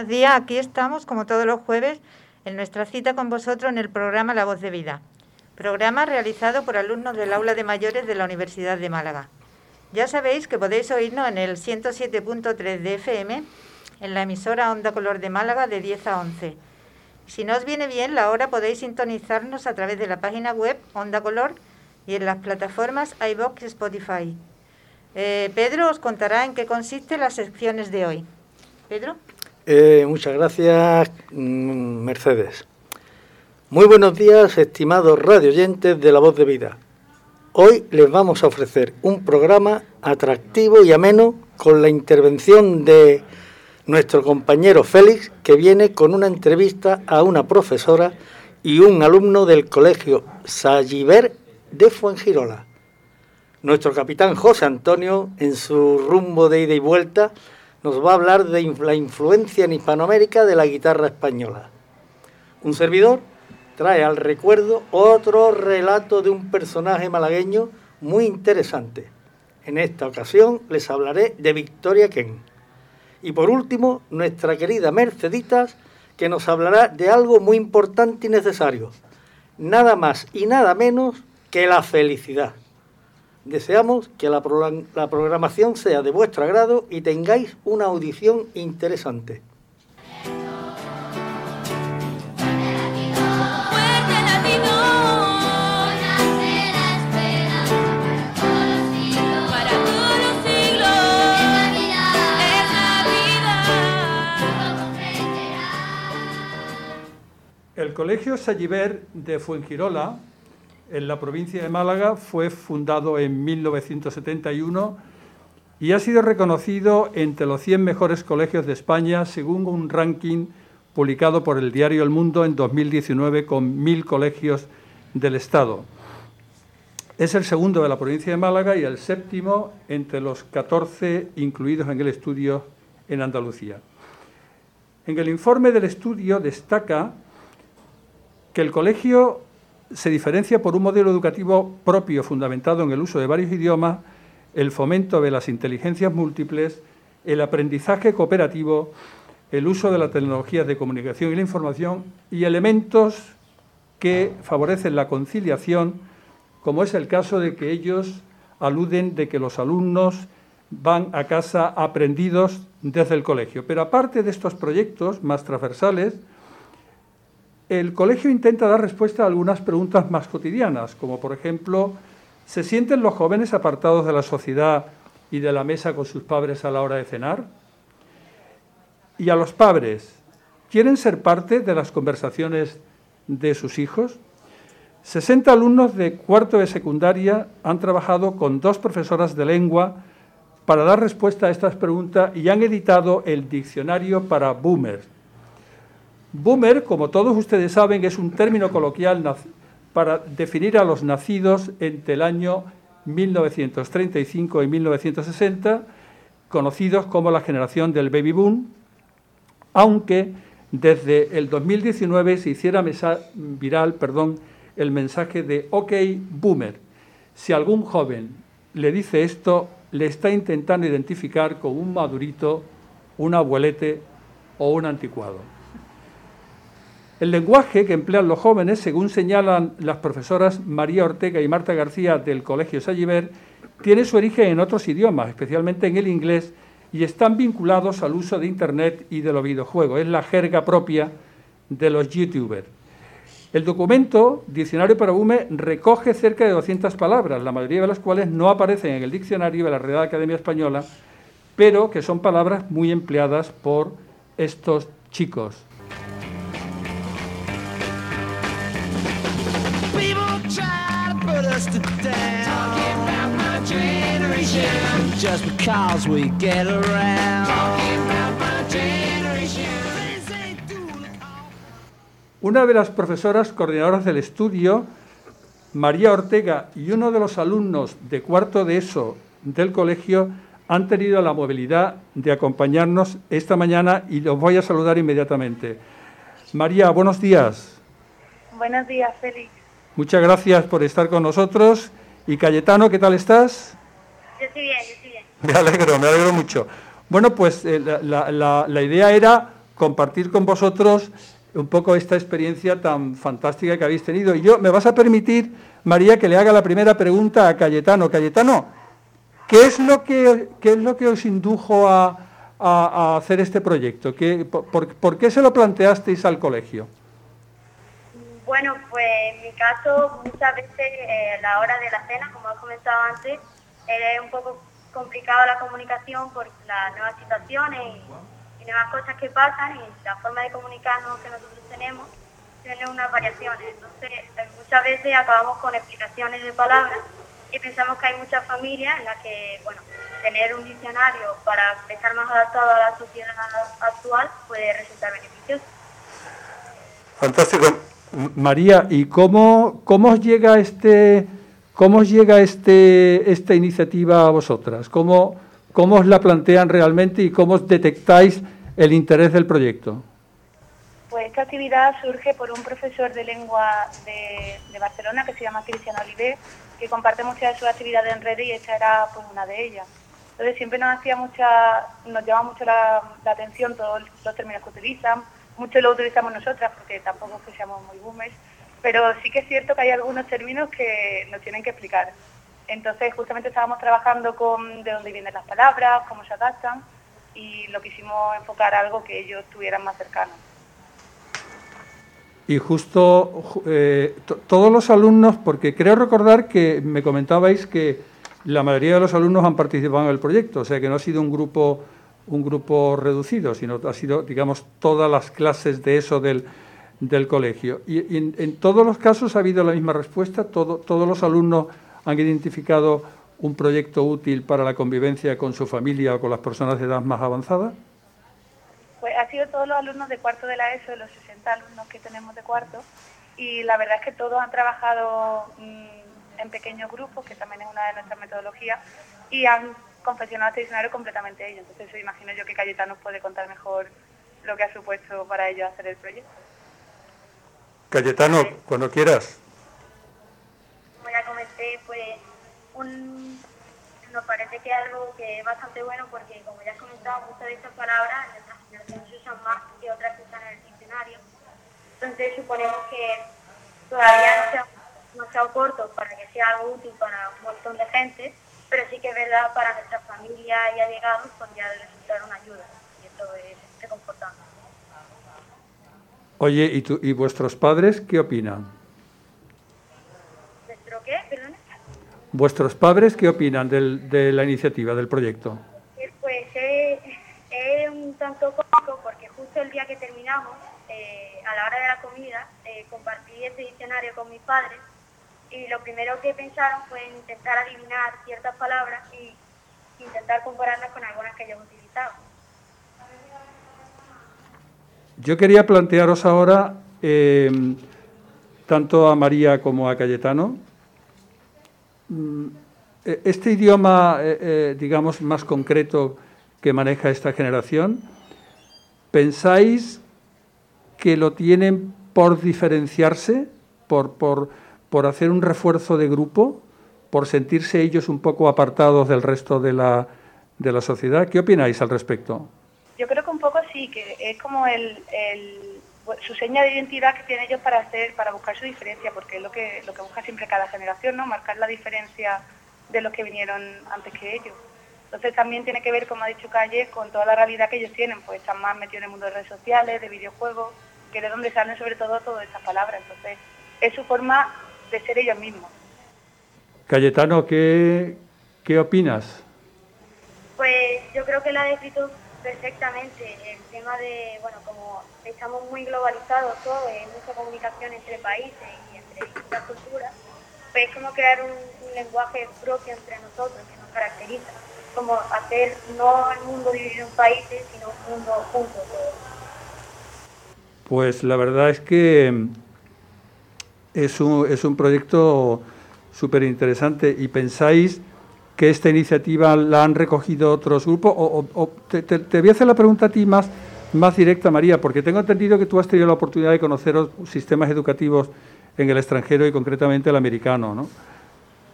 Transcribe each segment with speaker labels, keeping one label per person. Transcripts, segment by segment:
Speaker 1: Buenos días, aquí estamos como todos los jueves en nuestra cita con vosotros en el programa La Voz de Vida, programa realizado por alumnos del aula de mayores de la Universidad de Málaga. Ya sabéis que podéis oírnos en el 107.3 de FM, en la emisora Onda Color de Málaga de 10 a 11. Si no os viene bien la hora podéis sintonizarnos a través de la página web Onda Color y en las plataformas iVox y Spotify. Eh, Pedro os contará en qué consisten las secciones de hoy. Pedro.
Speaker 2: Eh, muchas gracias, mm, Mercedes. Muy buenos días, estimados radioyentes de La Voz de Vida. Hoy les vamos a ofrecer un programa atractivo y ameno con la intervención de nuestro compañero Félix, que viene con una entrevista a una profesora y un alumno del colegio Salliver de Fuengirola. Nuestro capitán José Antonio, en su rumbo de ida y vuelta, nos va a hablar de la influencia en Hispanoamérica de la guitarra española. Un servidor trae al recuerdo otro relato de un personaje malagueño muy interesante. En esta ocasión les hablaré de Victoria Ken. Y por último, nuestra querida Merceditas, que nos hablará de algo muy importante y necesario. Nada más y nada menos que la felicidad. Deseamos que la, programación sea de vuestro agrado y tengáis una audición interesante.
Speaker 3: El Colegio Salliver de Fuengirola en la provincia de Málaga, fue fundado en 1971 y ha sido reconocido entre los 100 mejores colegios de España según un ranking publicado por el diario El Mundo en 2019 con mil colegios del Estado. Es el segundo de la provincia de Málaga y el séptimo entre los 14 incluidos en el estudio en Andalucía. En el informe del estudio destaca que el colegio se diferencia por un modelo educativo propio fundamentado en el uso de varios idiomas, el fomento de las inteligencias múltiples, el aprendizaje cooperativo, el uso de las tecnologías de comunicación y la información y elementos que favorecen la conciliación, como es el caso de que ellos aluden de que los alumnos van a casa aprendidos desde el colegio. Pero aparte de estos proyectos más transversales, el colegio intenta dar respuesta a algunas preguntas más cotidianas, como por ejemplo, ¿se sienten los jóvenes apartados de la sociedad y de la mesa con sus padres a la hora de cenar? Y a los padres, ¿quieren ser parte de las conversaciones de sus hijos? 60 alumnos de cuarto de secundaria han trabajado con dos profesoras de lengua para dar respuesta a estas preguntas y han editado el diccionario para boomers Boomer, como todos ustedes saben, es un término coloquial para definir a los nacidos entre el año 1935 y 1960, conocidos como la generación del baby boom, aunque desde el 2019 se hiciera viral perdón, el mensaje de OK Boomer. Si algún joven le dice esto, le está intentando identificar con un madurito, un abuelete o un anticuado. El lenguaje que emplean los jóvenes, según señalan las profesoras María Ortega y Marta García del Colegio Salliver, tiene su origen en otros idiomas, especialmente en el inglés, y están vinculados al uso de Internet y de los videojuegos. Es la jerga propia de los youtubers. El documento, Diccionario para UME, recoge cerca de 200 palabras, la mayoría de las cuales no aparecen en el diccionario de la Real Academia Española, pero que son palabras muy empleadas por estos chicos. Una de las profesoras coordinadoras del estudio, María Ortega, y uno de los alumnos de cuarto de ESO del colegio han tenido la movilidad de acompañarnos esta mañana y los voy a saludar inmediatamente. María, buenos días.
Speaker 4: Buenos días, Félix.
Speaker 3: Muchas gracias por estar con nosotros. Y Cayetano, ¿qué tal estás?
Speaker 4: Yo estoy bien, yo estoy bien.
Speaker 3: Me alegro, me alegro mucho. Bueno, pues eh, la, idea era compartir con vosotros un poco esta experiencia tan fantástica que habéis tenido. Y yo, me vas a permitir, María, que le haga la primera pregunta a Cayetano. Cayetano, ¿qué es lo que, qué es lo que os indujo a, hacer este proyecto? ¿Qué, por, qué se lo planteasteis al colegio?
Speaker 4: Bueno, pues en mi caso, muchas veces eh, la hora de la cena, como he comentado antes, era un poco complicado la comunicación por las nuevas situaciones y, nuevas cosas que pasan y la forma de comunicarnos que nosotros tenemos tiene unas variaciones. Entonces, eh, muchas veces acabamos con explicaciones de palabras y pensamos que hay muchas familias en las que, bueno, tener un diccionario para estar más adaptado a la sociedad actual puede resultar beneficioso.
Speaker 3: Fantástico. María, ¿y cómo, cómo os llega este ¿Cómo os llega este, esta iniciativa a vosotras? ¿Cómo, ¿Cómo os la plantean realmente y cómo detectáis el interés del proyecto?
Speaker 4: Pues esta actividad surge por un profesor de lengua de, Barcelona que se llama Cristian Oliver, que comparte muchas de sus actividades en redes y esta era pues, una de ellas. Entonces siempre nos hacía mucha, nos llama mucho la, atención todos los términos que utilizan, mucho lo utilizamos nosotras porque tampoco es que seamos muy boomers, pero sí que es cierto que hay algunos términos que nos tienen que explicar. Entonces, justamente estábamos trabajando con de dónde vienen las palabras, cómo se adaptan, y lo quisimos enfocar a algo que ellos tuvieran más cercano.
Speaker 3: Y justo eh, todos los alumnos, porque creo recordar que me comentabais que la mayoría de los alumnos han participado en el proyecto, o sea que no ha sido un grupo un grupo reducido, sino ha sido, digamos, todas las clases de eso del, del colegio. Y, en, todos los casos ha habido la misma respuesta, todos los alumnos han identificado un proyecto útil para la convivencia con su familia o con las personas de edad más avanzada.
Speaker 4: Pues ha sido todos los alumnos de cuarto de la ESO, los 60 alumnos que tenemos de cuarto, y la verdad es que todos han trabajado mm, en pequeños grupos, que también es una de nuestras metodologías, y han confeccionado este diccionario completamente ellos. Entonces, imagino yo que Cayetano puede contar mejor lo que ha supuesto para ellos hacer el proyecto.
Speaker 3: Cayetano, cuando quieras.
Speaker 4: Como ya comenté, pues nos parece que es algo que es bastante bueno porque, como ya has comentado, muchas de estas palabras en nuestra generación se usan más que otras que están en el diccionario. Entonces suponemos que todavía no se, ha, no se ha corto para que sea algo útil para un montón de gente, pero sí que es verdad para nuestra familia y allegados pues ya debe resultar una ayuda y esto es reconfortante.
Speaker 3: Oye, ¿y, tú, ¿y vuestros padres qué opinan?
Speaker 4: ¿Vuestro qué? Perdón.
Speaker 3: ¿Vuestros padres qué opinan del, de la iniciativa, del proyecto?
Speaker 4: Pues es un tanto cómico porque justo el día que terminamos, eh, a la hora de la comida, eh, compartí ese diccionario con mis padres y lo primero que pensaron fue intentar adivinar ciertas palabras y intentar compararlas con algunas que yo utilizaba.
Speaker 3: Yo quería plantearos ahora, eh, tanto a María como a Cayetano, mm, e-, este idioma, eh, eh, digamos, más concreto que maneja esta generación, ¿pensáis que lo tienen por diferenciarse, por, por, por hacer un refuerzo de grupo, por sentirse ellos un poco apartados del resto de la, de la sociedad? ¿Qué opináis al respecto?
Speaker 4: Yo creo que un poco sí, que es como el, su seña de identidad que tienen ellos para hacer, para buscar su diferencia, porque es lo que, lo que busca siempre cada generación, ¿no? Marcar la diferencia de los que vinieron antes que ellos. Entonces también tiene que ver, como ha dicho Calle, con toda la realidad que ellos tienen, pues están más metidos en el mundo de redes sociales, de videojuegos, que es de donde salen sobre todo todas estas palabras. Entonces es su forma de ser ellos mismos.
Speaker 3: Cayetano, ¿qué, qué opinas?
Speaker 4: Pues yo creo que la ha descrito perfectamente el tema de, bueno, como estamos muy globalizados todos, hay mucha comunicación entre países y entre distintas culturas, pues es como crear un, lenguaje propio entre nosotros que nos caracteriza, como hacer no el mundo dividido en países, sino un mundo junto todos.
Speaker 3: Pues la verdad es que es un, es un proyecto súper interesante y pensáis que esta iniciativa la han recogido otros grupos? O, te, voy a hacer la pregunta a ti más, más directa, María, porque tengo entendido que tú has tenido la oportunidad de conocer sistemas educativos en el extranjero y concretamente el americano. ¿no?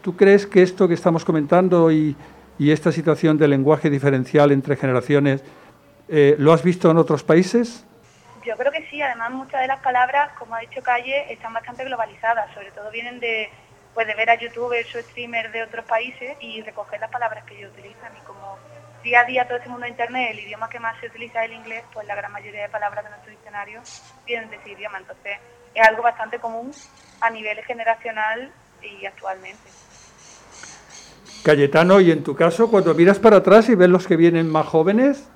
Speaker 3: ¿Tú crees que esto que estamos comentando y, esta situación de lenguaje diferencial entre generaciones, eh, ¿lo has visto en otros países?
Speaker 4: Yo creo que sí, además muchas de las palabras, como ha dicho Calle, están bastante globalizadas, sobre todo vienen de, pues, de ver a youtubers o streamers de otros países y recoger las palabras que ellos utilizan y como día a día todo este mundo de internet, el idioma que más se utiliza es el inglés, pues la gran mayoría de palabras de nuestro diccionario vienen de ese idioma, entonces es algo bastante común a nivel generacional y actualmente.
Speaker 3: Cayetano, y en tu caso, cuando miras para atrás y ves los que vienen más jóvenes,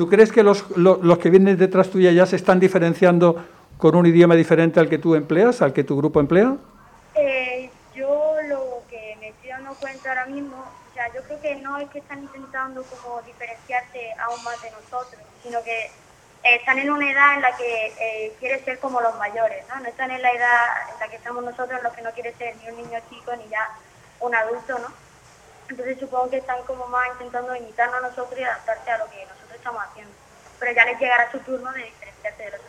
Speaker 3: ¿tú crees que los, los, que vienen detrás tuya ya se están diferenciando con un idioma diferente al que tú empleas, al que tu grupo emplea?
Speaker 5: Eh, yo lo que me estoy dando cuenta ahora mismo, o sea, yo creo que no es que están intentando como diferenciarse aún más de nosotros, sino que están en una edad en la que eh, ser como los mayores, ¿no? No están en la edad en la que estamos nosotros, los que no quiere ser ni un niño chico ni ya un adulto, ¿no? Entonces supongo que están como más intentando imitarnos a nosotros y adaptarse a lo que nosotros estamos haciendo. Pero ya les llegará su turno de diferenciarse de los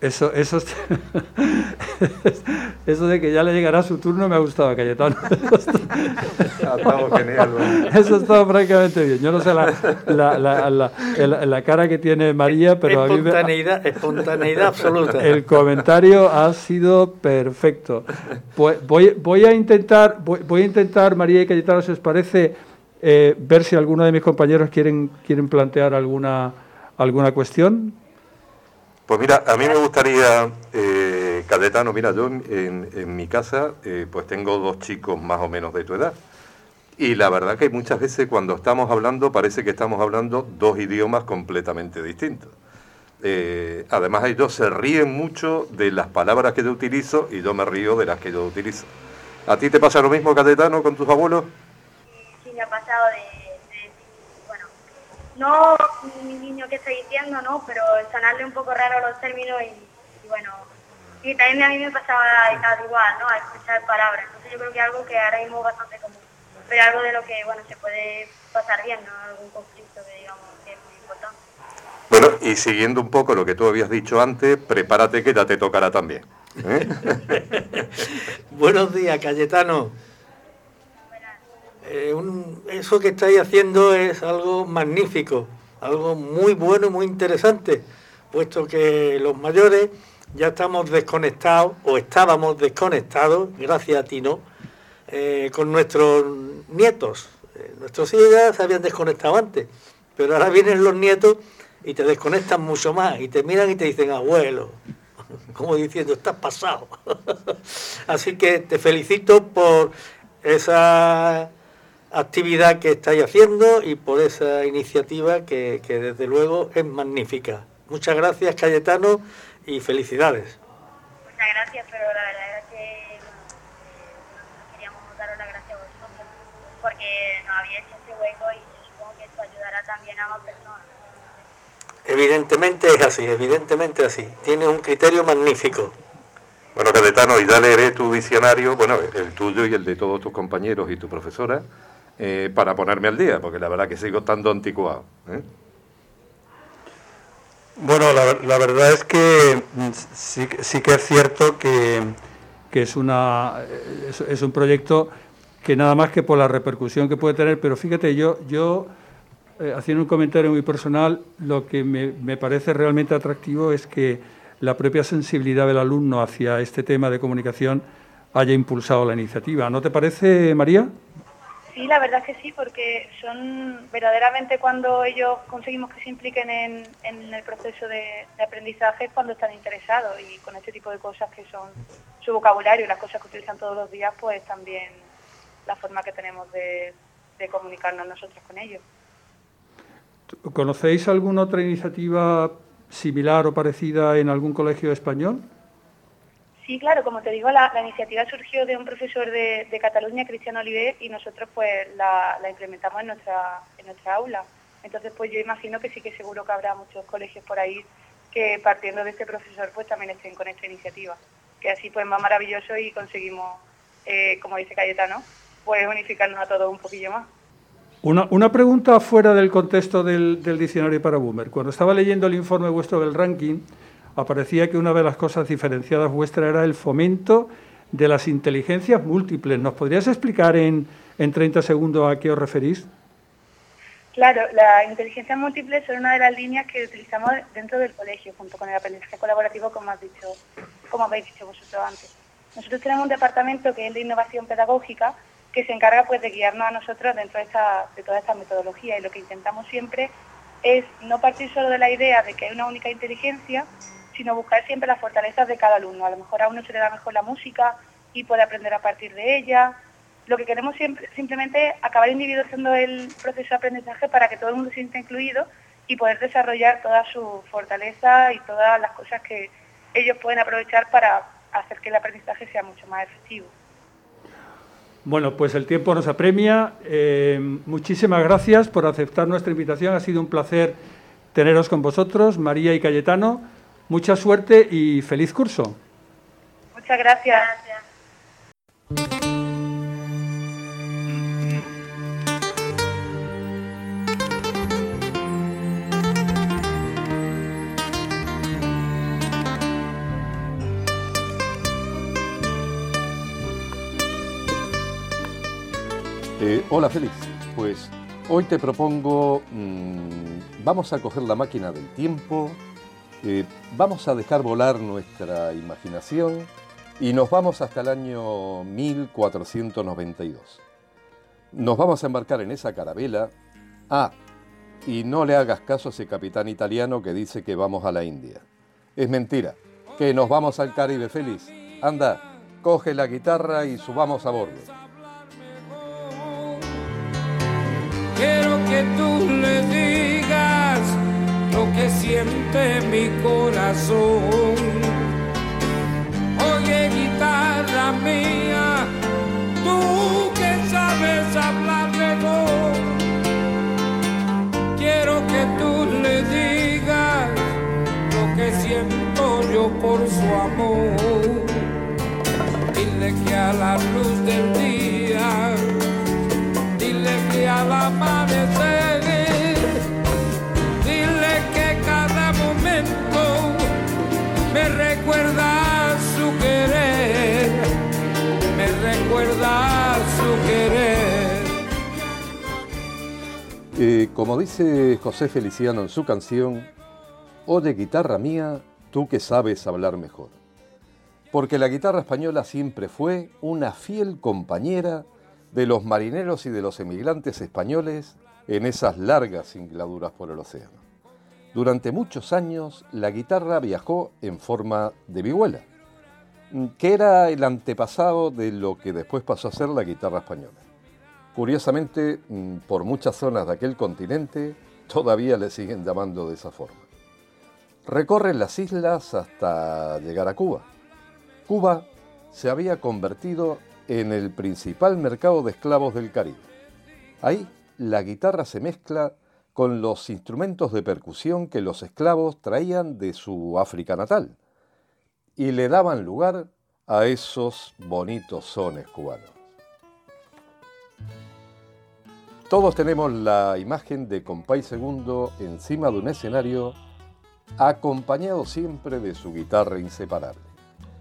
Speaker 3: eso, eso, eso de que ya le llegará su turno me ha gustado, Cayetano. Eso ha estado francamente bien. Yo no sé la, la, la, la cara que tiene María, pero
Speaker 2: espontaneidad, a mí espontaneidad absoluta.
Speaker 3: El comentario ha sido perfecto. Pues voy, voy a intentar, voy, a intentar, María y Cayetano, si os parece, eh, ver si alguno de mis compañeros quieren, quieren plantear alguna, alguna cuestión.
Speaker 6: Pues mira, a mí me gustaría, eh, Cadetano, mira, yo en, mi casa eh, pues tengo dos chicos más o menos de tu edad. Y la verdad que muchas veces cuando estamos hablando parece que estamos hablando dos idiomas completamente distintos. Eh, además ellos se ríen mucho de las palabras que yo utilizo y yo me río de las que yo utilizo. ¿A ti te pasa lo mismo, Cadetano, con tus abuelos?
Speaker 5: Me ha pasado de no mi niño que está diciendo, ¿no? Pero sonarle un poco raro los términos y, bueno, y también a mí me pasaba igual, ¿no? A escuchar palabras. Entonces yo creo que algo que ahora mismo es bastante común, pero algo de lo que, bueno, se puede pasar bien, ¿no? Algún conflicto que digamos que es muy importante.
Speaker 6: Bueno, y siguiendo un poco lo que tú habías dicho antes, prepárate que ya te tocará también. ¿eh?
Speaker 2: Buenos días, Cayetano. Eh, eso que estáis haciendo es algo magnífico, algo muy bueno muy interesante, puesto que los mayores ya estamos desconectados o estábamos desconectados, gracias a ti, ¿no? Eh, con nuestros nietos. Eh, nuestros hijos ya se habían desconectado antes, pero ahora vienen los nietos y te desconectan mucho más y te miran y te dicen, abuelo, como diciendo, estás pasado. Así que te felicito por esa actividad que estáis haciendo y por esa iniciativa que, desde luego es magnífica. Muchas gracias Cayetano y felicidades.
Speaker 5: Muchas gracias, pero la verdad es que eh, queríamos daros las gracias a vosotros porque nos había hecho este hueco y supongo que esto ayudará también a más personas.
Speaker 2: Evidentemente es así, evidentemente así. Tienes un criterio magnífico.
Speaker 6: Bueno, Cayetano, y ya leeré tu diccionario, bueno, el tuyo y el de todos tus compañeros y tu profesora, eh, para ponerme al día, porque la verdad que sigo estando anticuado. ¿eh?
Speaker 3: Bueno, la, verdad es que mm, sí, sí que es cierto que, es, una, es, un proyecto que nada más que por la repercusión que puede tener, pero fíjate, yo, yo eh, haciendo un comentario muy personal, lo que me, me parece realmente atractivo es que la propia sensibilidad del alumno hacia este tema de comunicación haya impulsado la iniciativa. ¿No te parece, María?
Speaker 4: Sí, la verdad es que sí, porque son verdaderamente cuando ellos conseguimos que se impliquen en, el proceso de, aprendizaje cuando están interesados y con este tipo de cosas que son su vocabulario y las cosas que utilizan todos los días, pues también la forma que tenemos de, de comunicarnos nosotros con ellos.
Speaker 3: ¿Conocéis alguna otra iniciativa similar o parecida en algún colegio español?
Speaker 4: Sí, claro, como te digo, la, iniciativa surgió de un profesor de, Cataluña, Cristiano Oliver, y nosotros pues la, implementamos en nuestra, en nuestra aula. Entonces, pues yo imagino que sí que seguro que habrá muchos colegios por ahí que partiendo de este profesor pues también estén con esta iniciativa. Que así pues más maravilloso y conseguimos, eh, como dice Cayetano, pues unificarnos a todos un poquillo más.
Speaker 3: Una, una pregunta fuera del contexto del, del diccionario para Boomer. Cuando estaba leyendo el informe vuestro del ranking, aparecía que una de las cosas diferenciadas vuestra era el fomento de las inteligencias múltiples. ¿Nos podrías explicar en, en 30 segundos a qué os referís?
Speaker 4: Claro, la inteligencia múltiple es una de las líneas que utilizamos dentro del colegio, junto con el aprendizaje colaborativo, como, has dicho, como habéis dicho vosotros antes. Nosotros tenemos un departamento que es de innovación pedagógica que se encarga pues, de guiarnos a nosotros dentro de, esta, de toda esta metodología y lo que intentamos siempre es no partir solo de la idea de que hay una única inteligencia, sino buscar siempre las fortalezas de cada alumno. A lo mejor a uno se le da mejor la música y puede aprender a partir de ella, lo que queremos siempre, simplemente acabar individualizando el proceso de aprendizaje para que todo el mundo se sienta incluido y poder desarrollar toda su fortaleza y todas las cosas que ellos pueden aprovechar para hacer que el aprendizaje sea mucho más efectivo.
Speaker 3: Bueno, pues el tiempo nos apremia. Eh, muchísimas gracias por aceptar nuestra invitación. Ha sido un placer teneros con vosotros, María y Cayetano. Mucha suerte y feliz curso.
Speaker 4: Muchas gracias.
Speaker 6: Eh, hola Félix, pues hoy te propongo, mm, vamos a coger la máquina del tiempo, eh, vamos a dejar volar nuestra imaginación y nos vamos hasta el año 1492. Nos vamos a embarcar en esa carabela. Ah, y no le hagas caso a ese capitán italiano que dice que vamos a la India. Es mentira, que nos vamos al Caribe Félix. Anda, coge la guitarra y subamos a bordo.
Speaker 7: Quiero que tú le lo que siente mi corazón. Oye, guitarra mía, tú que sabes hablar mejor. Quiero que tú le digas lo que siento yo por su amor. Dile que a la luz del día al amanecer.
Speaker 6: Eh, como dice José Feliciano en su canción, Oye guitarra mía, tú que sabes hablar mejor. Porque la guitarra española siempre fue una fiel compañera de los marineros y de los emigrantes españoles en esas largas singladuras por el océano. Durante muchos años la guitarra viajó en forma de vihuela, que era el antepasado de lo que después pasó a ser la guitarra española. Curiosamente, mm, por muchas zonas de aquel continente todavía le siguen llamando de esa forma. Recorre las islas hasta llegar a Cuba. Cuba se había convertido en el principal mercado de esclavos del Caribe. Ahí la guitarra se mezcla con los instrumentos de percusión que los esclavos traían de su África natal y le daban lugar a esos bonitos sones cubanos. Todos tenemos la imagen de Compay Segundo encima de un escenario, acompañado siempre de su guitarra inseparable.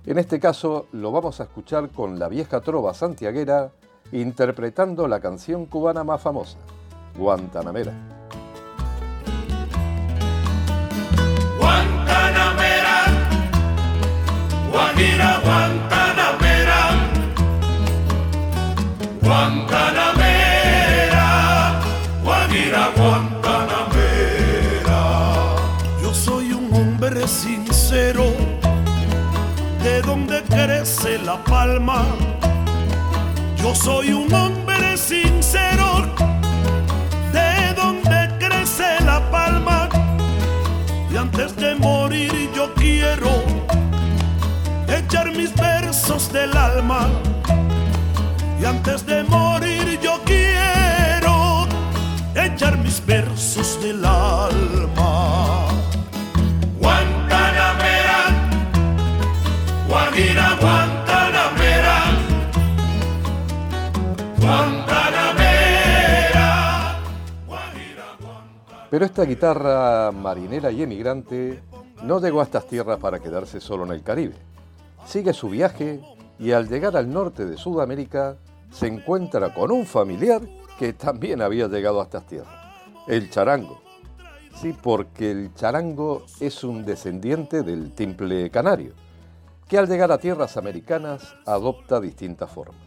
Speaker 6: En este caso lo vamos a escuchar con la vieja trova santiaguera interpretando la canción cubana más famosa, Guantanamera.
Speaker 7: Guantanamera, Guajira Guantanamera,
Speaker 8: palma. Yo soy un hombre sincero, de donde crece la palma. Y antes de morir yo quiero echar mis versos del alma. Y antes de morir yo quiero echar mis versos del alma.
Speaker 7: Guantanamera,
Speaker 6: Pero esta guitarra marinera y emigrante no llegó a estas tierras para quedarse solo en el Caribe. Sigue su viaje y al llegar al norte de Sudamérica se encuentra con un familiar que también había llegado a estas tierras. El charango. Sí, porque el charango es un descendiente del timple canario, que al llegar a tierras americanas adopta distintas formas.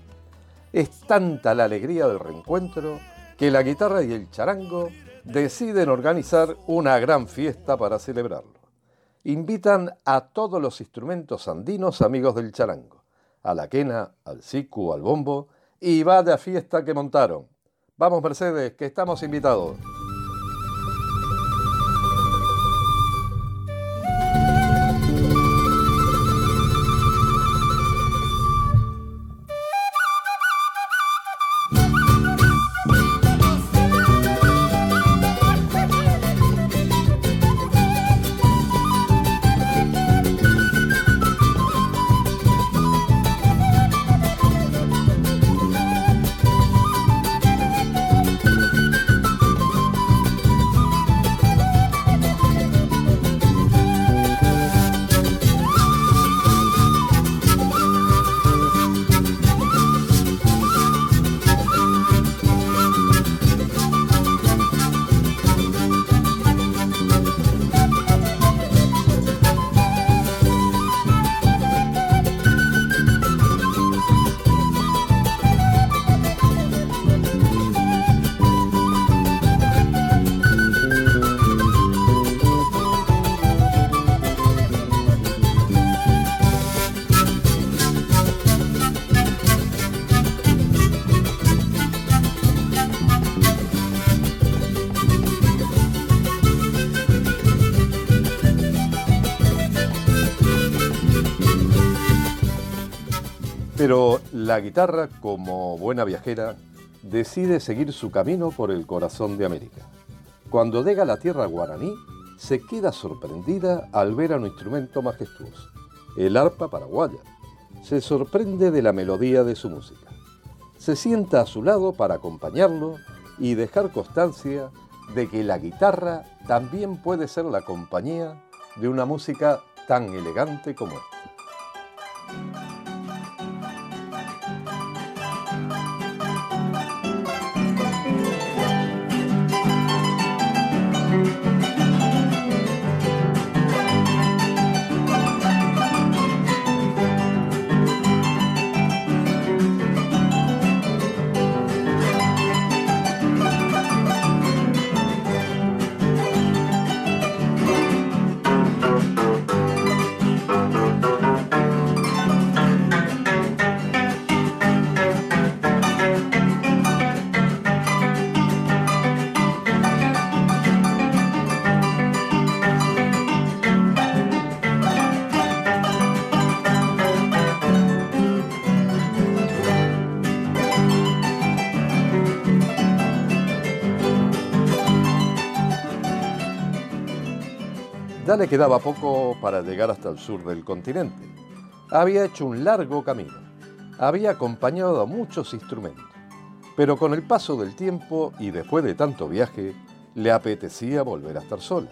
Speaker 6: Es tanta la alegría del reencuentro que la guitarra y el charango deciden organizar una gran fiesta para celebrarlo. Invitan a todos los instrumentos andinos amigos del charango, a la quena, al sicu, al bombo, y vaya fiesta que montaron. Vamos Mercedes, que estamos invitados. La guitarra, como buena viajera, decide seguir su camino por el corazón de América. Cuando llega a la tierra guaraní, se queda sorprendida al ver a un instrumento majestuoso, el arpa paraguaya. Se sorprende de la melodía de su música. Se sienta a su lado para acompañarlo y dejar constancia de que la guitarra también puede ser la compañía de una música tan elegante como esta. Le quedaba poco para llegar hasta el sur del continente. Había hecho un largo camino. Había acompañado a muchos instrumentos. Pero con el paso del tiempo y después de tanto viaje, le apetecía volver a estar sola,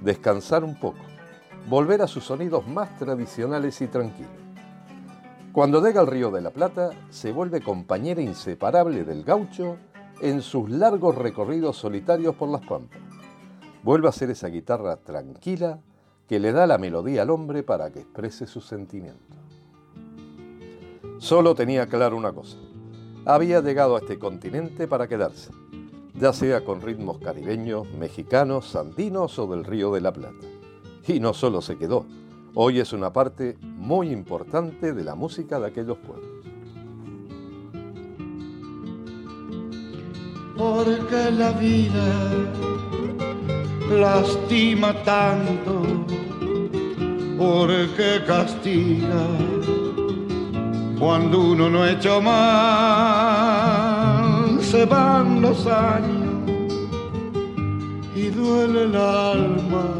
Speaker 6: descansar un poco, volver a sus sonidos más tradicionales y tranquilos. Cuando llega al Río de la Plata, se vuelve compañera inseparable del gaucho en sus largos recorridos solitarios por las pampas vuelve a ser esa guitarra tranquila que le da la melodía al hombre para que exprese sus sentimientos. Solo tenía claro una cosa. Había llegado a este continente para quedarse, ya sea con ritmos caribeños, mexicanos, andinos o del Río de la Plata. Y no solo se quedó, hoy es una parte muy importante de la música de aquellos pueblos.
Speaker 9: Porque la vida lastima tanto, porque castiga cuando uno no ha hecho mal, se van los años y duele el alma,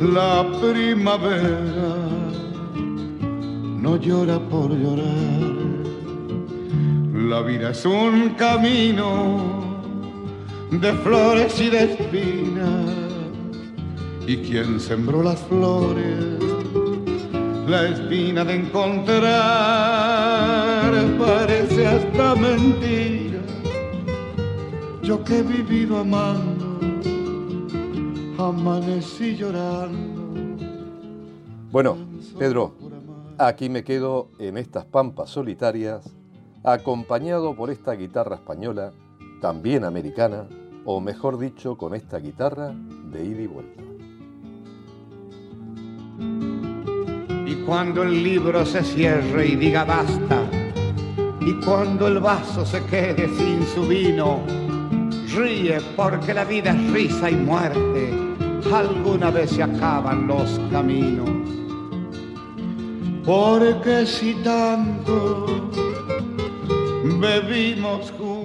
Speaker 9: la primavera no llora por llorar, la vida es un camino de flores y de espinas. Y quien sembró las flores, la espina de encontrar, parece hasta mentira. yo que he vivido amando, amanecí llorando.
Speaker 10: Bueno, Pedro, aquí me quedo en estas pampas solitarias, acompañado por esta guitarra española, también americana, o mejor dicho, con esta guitarra de ida y vuelta.
Speaker 9: Y cuando el libro se cierre y diga basta, y cuando el vaso se quede sin su vino, ríe porque la vida es risa y muerte, alguna vez se acaban los caminos. Porque si tanto bebimos juntos,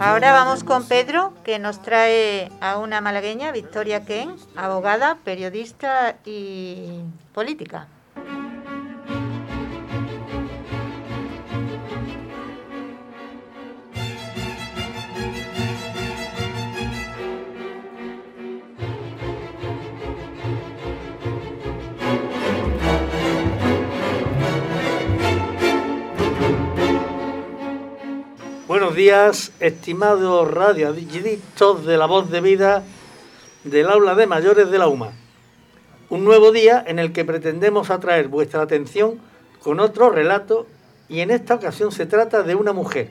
Speaker 1: Ahora vamos con Pedro, que nos trae a una malagueña, Victoria Ken, abogada, periodista y política.
Speaker 2: Días, estimados radioadictos de la voz de vida del aula de mayores de la UMA. Un nuevo día en el que pretendemos atraer vuestra atención con otro relato y en esta ocasión se trata de una mujer,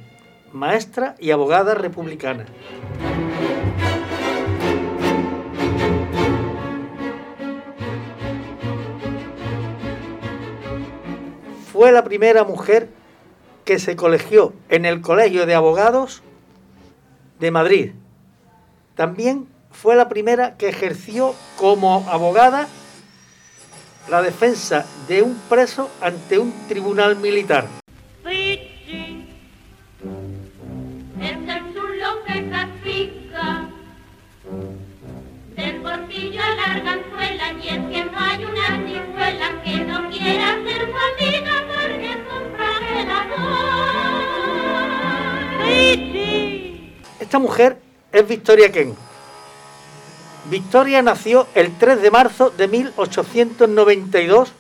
Speaker 2: maestra y abogada republicana. Fue la primera mujer que se colegió en el Colegio de Abogados de Madrid. También fue la primera que ejerció como abogada la defensa de un preso ante un tribunal militar.
Speaker 11: Y es que no hay una que no quiera ser porque
Speaker 2: Esta mujer es Victoria Ken. Victoria nació el 3 de marzo de 1892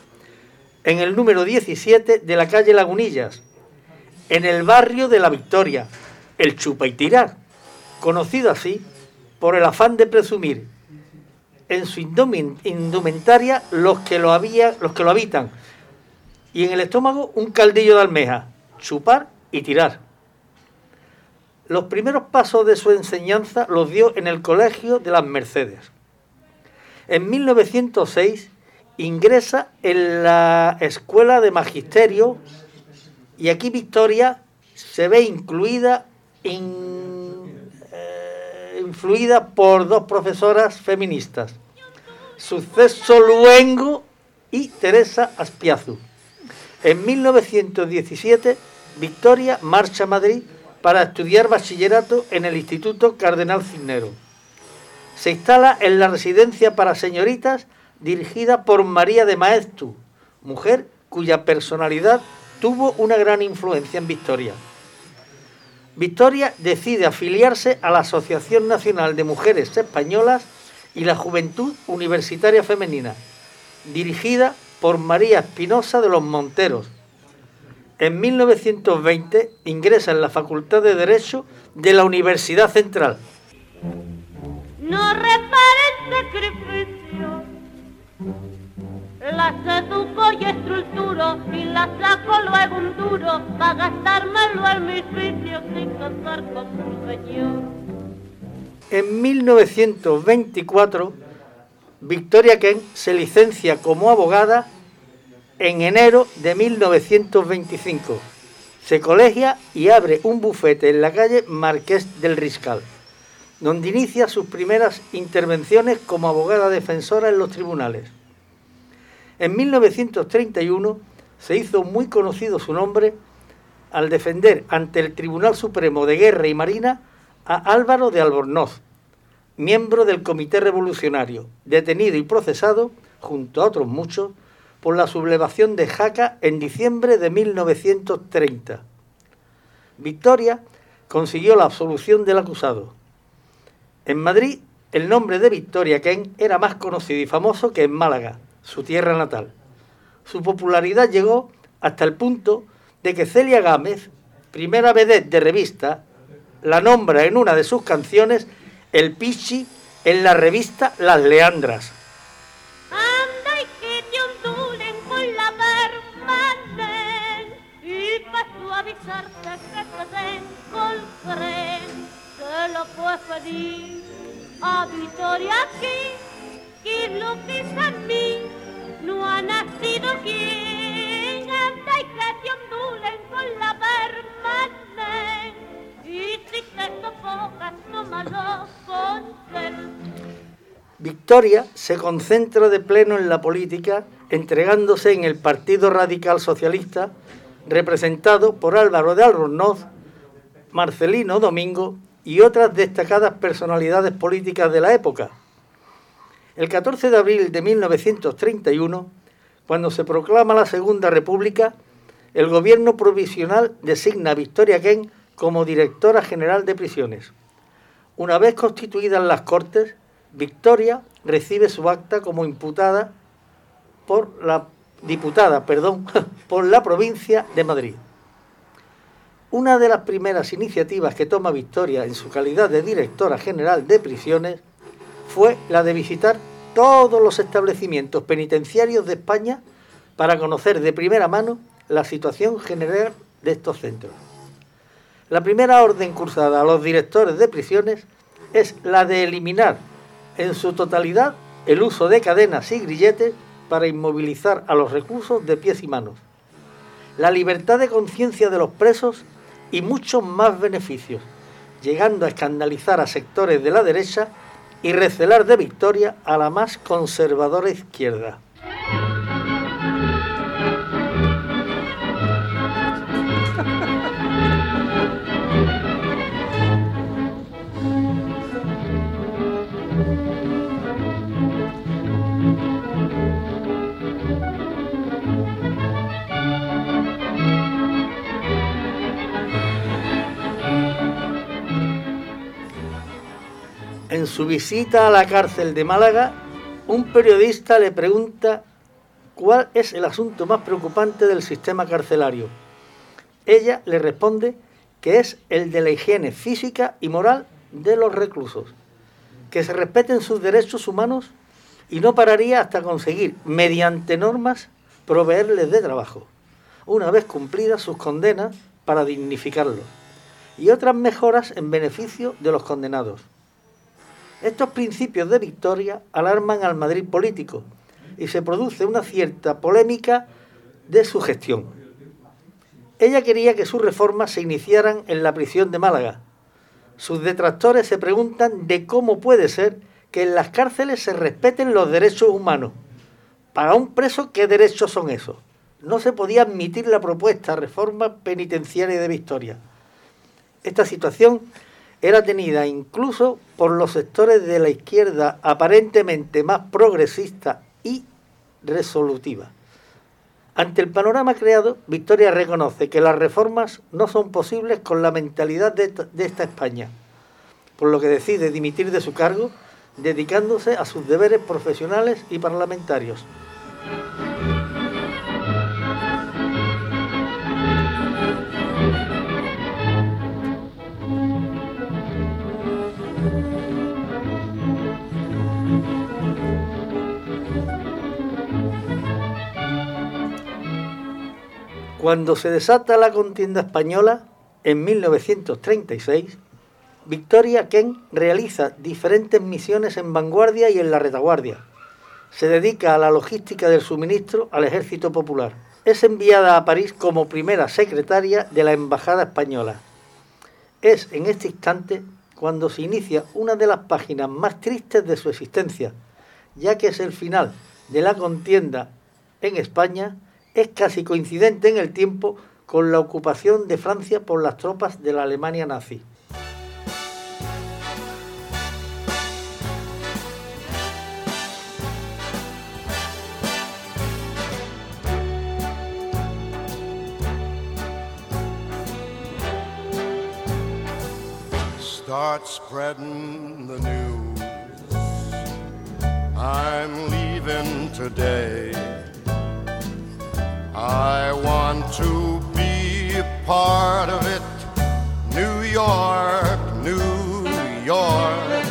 Speaker 2: en el número 17 de la calle Lagunillas, en el barrio de la Victoria, el Chupa y Tirar, conocido así por el afán de presumir en su indumentaria los que lo, había, los que lo habitan y en el estómago un caldillo de almeja, chupar y tirar. Los primeros pasos de su enseñanza los dio en el Colegio de las Mercedes. En 1906 ingresa en la Escuela de Magisterio y aquí Victoria se ve incluida, in- eh, influida por dos profesoras feministas, Suceso Luengo y Teresa Aspiazu. En 1917, Victoria marcha a Madrid para estudiar bachillerato en el Instituto Cardenal Cisnero. Se instala en la residencia para señoritas dirigida por María de Maestu, mujer cuya personalidad tuvo una gran influencia en Victoria. Victoria decide afiliarse a la Asociación Nacional de Mujeres Españolas y la Juventud Universitaria Femenina, dirigida por María Espinosa de los Monteros. En 1920 ingresa en la Facultad de Derecho de la Universidad Central.
Speaker 11: No repare sacrificio. La seduco y estructuro y la saco luego un duro para gastármelo en mis vicios y casar con su señor.
Speaker 2: En 1924, Victoria Ken se licencia como abogada en enero de 1925. Se colegia y abre un bufete en la calle Marqués del Riscal, donde inicia sus primeras intervenciones como abogada defensora en los tribunales. En 1931 se hizo muy conocido su nombre al defender ante el Tribunal Supremo de Guerra y Marina a Álvaro de Albornoz, miembro del Comité Revolucionario, detenido y procesado, junto a otros muchos, por la sublevación de Jaca en diciembre de 1930. Victoria consiguió la absolución del acusado. En Madrid, el nombre de Victoria Ken era más conocido y famoso que en Málaga, su tierra natal. Su popularidad llegó hasta el punto de que Celia Gámez, primera vedette de revista, la nombra en una de sus canciones el Pichi en la revista Las Leandras.
Speaker 11: Pedir a Victoria aquí, que lo que es a mí no ha nacido quien. Anda y que ondulen con la permanente y si te sofocas, tómalo con.
Speaker 2: Victoria se concentra de pleno en la política, entregándose en el Partido Radical Socialista, representado por Álvaro de Albornoz, Marcelino Domingo y otras destacadas personalidades políticas de la época. El 14 de abril de 1931, cuando se proclama la Segunda República, el gobierno provisional designa a Victoria Ken como directora general de prisiones. Una vez constituidas las Cortes, Victoria recibe su acta como imputada por la diputada, perdón, por la provincia de Madrid. Una de las primeras iniciativas que toma Victoria en su calidad de directora general de prisiones fue la de visitar todos los establecimientos penitenciarios de España para conocer de primera mano la situación general de estos centros. La primera orden cursada a los directores de prisiones es la de eliminar en su totalidad el uso de cadenas y grilletes para inmovilizar a los reclusos de pies y manos, la libertad de conciencia de los presos y muchos más beneficios, llegando a escandalizar a sectores de la derecha y recelar de victoria a la más conservadora izquierda. En su visita a la cárcel de Málaga, un periodista le pregunta cuál es el asunto más preocupante del sistema carcelario. Ella le responde que es el de la higiene física y moral de los reclusos, que se respeten sus derechos humanos y no pararía hasta conseguir, mediante normas, proveerles de trabajo, una vez cumplidas sus condenas para dignificarlos, y otras mejoras en beneficio de los condenados. Estos principios de victoria alarman al Madrid político y se produce una cierta polémica de su gestión. Ella quería que sus reformas se iniciaran en la prisión de Málaga. Sus detractores se preguntan de cómo puede ser que en las cárceles se respeten los derechos humanos. Para un preso, ¿qué derechos son esos? No se podía admitir la propuesta reforma penitenciaria de Victoria. Esta situación era tenida incluso por los sectores de la izquierda aparentemente más progresista y resolutiva. Ante el panorama creado, Victoria reconoce que las reformas no son posibles con la mentalidad de de esta España, por lo que decide dimitir de su cargo, dedicándose a sus deberes profesionales y parlamentarios. Cuando se desata la contienda española, en 1936, Victoria Ken realiza diferentes misiones en vanguardia y en la retaguardia. Se dedica a la logística del suministro al ejército popular. Es enviada a París como primera secretaria de la Embajada Española. Es en este instante cuando se inicia una de las páginas más tristes de su existencia, ya que es el final de la contienda en España es casi coincidente en el tiempo con la ocupación de Francia por las tropas de la Alemania nazi.
Speaker 12: Start spreading the news. I'm leaving today. I want to be part of it. New York, New York,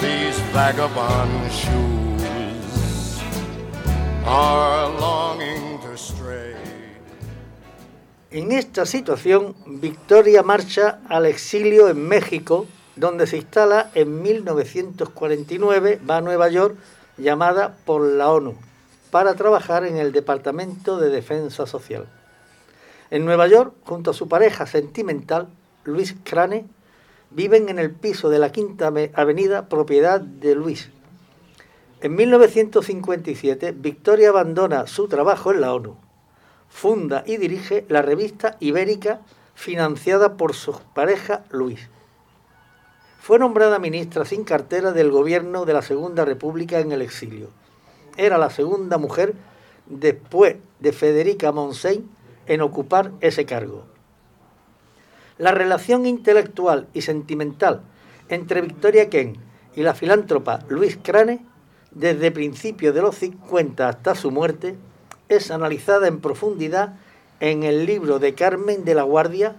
Speaker 12: these vagabond shoes are longing to stray.
Speaker 2: En esta situación, Victoria marcha al exilio en México, donde se instala en 1949, va a Nueva York, llamada por la ONU, para trabajar en el Departamento de Defensa Social. En Nueva York, junto a su pareja sentimental, Luis Crane, viven en el piso de la Quinta Avenida, propiedad de Luis. En 1957, Victoria abandona su trabajo en la ONU. Funda y dirige la revista Ibérica, financiada por su pareja Luis. Fue nombrada ministra sin cartera del gobierno de la Segunda República en el exilio. Era la segunda mujer después de Federica Montseny en ocupar ese cargo. La relación intelectual y sentimental entre Victoria Ken y la filántropa Luis Crane, desde principios de los 50 hasta su muerte, es analizada en profundidad en el libro de Carmen de la Guardia,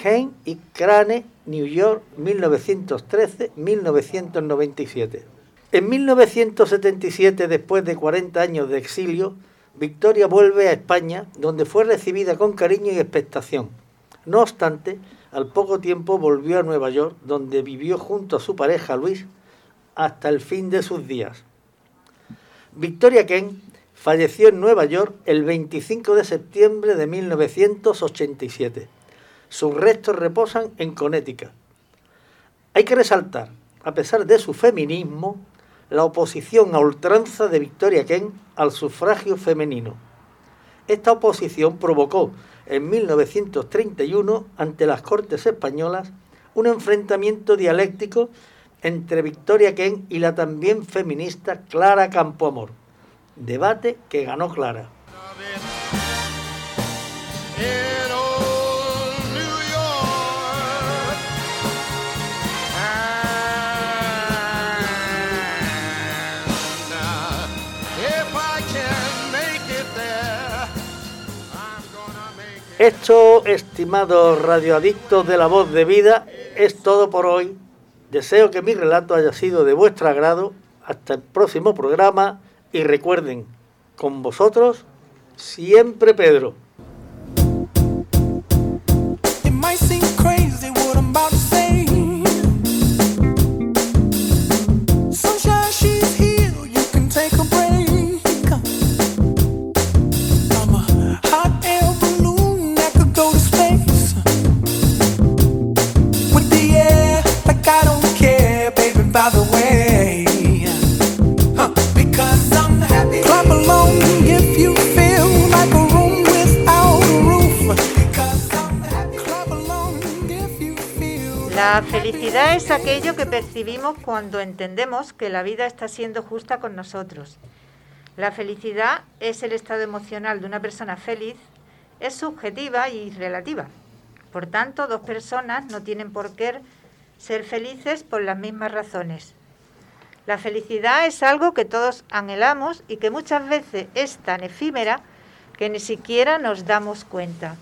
Speaker 2: Kane y Crane, New York, 1913-1997. En 1977, después de 40 años de exilio, Victoria vuelve a España, donde fue recibida con cariño y expectación. No obstante, al poco tiempo volvió a Nueva York, donde vivió junto a su pareja Luis hasta el fin de sus días. Victoria Ken falleció en Nueva York el 25 de septiembre de 1987. Sus restos reposan en Connecticut. Hay que resaltar, a pesar de su feminismo, la oposición a ultranza de Victoria Ken al sufragio femenino. Esta oposición provocó en 1931, ante las Cortes Españolas, un enfrentamiento dialéctico entre Victoria Ken y la también feminista Clara Campoamor. Debate que ganó Clara. Esto, estimados radioadictos de la voz de vida, es todo por hoy. Deseo que mi relato haya sido de vuestro agrado. Hasta el próximo programa y recuerden, con vosotros, siempre Pedro.
Speaker 1: Felicidad es aquello que percibimos cuando entendemos que la vida está siendo justa con nosotros. La felicidad es el estado emocional de una persona feliz, es subjetiva y relativa. Por tanto, dos personas no tienen por qué ser felices por las mismas razones. La felicidad es algo que todos anhelamos y que muchas veces es tan efímera que ni siquiera nos damos cuenta.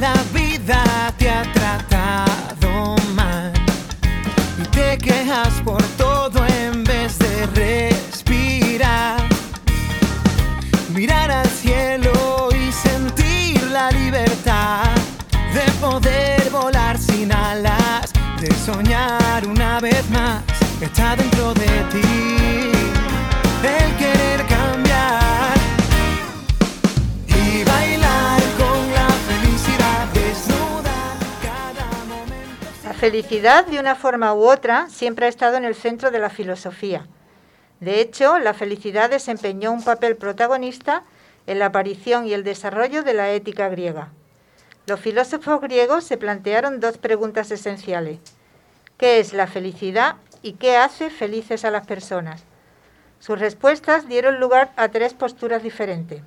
Speaker 13: La vida te ha tratado mal y te quejas por todo en vez de respirar, mirar al cielo y sentir la libertad de poder volar sin alas, de soñar una vez más está dentro de ti, el querer cambiar. Felicidad,
Speaker 1: de una forma u otra, siempre ha estado en el centro de la filosofía. De hecho, la felicidad desempeñó un papel protagonista en la aparición y el desarrollo de la ética griega. Los filósofos griegos se plantearon dos preguntas esenciales. ¿Qué es la felicidad y qué hace felices a las personas? Sus respuestas dieron lugar a tres posturas diferentes.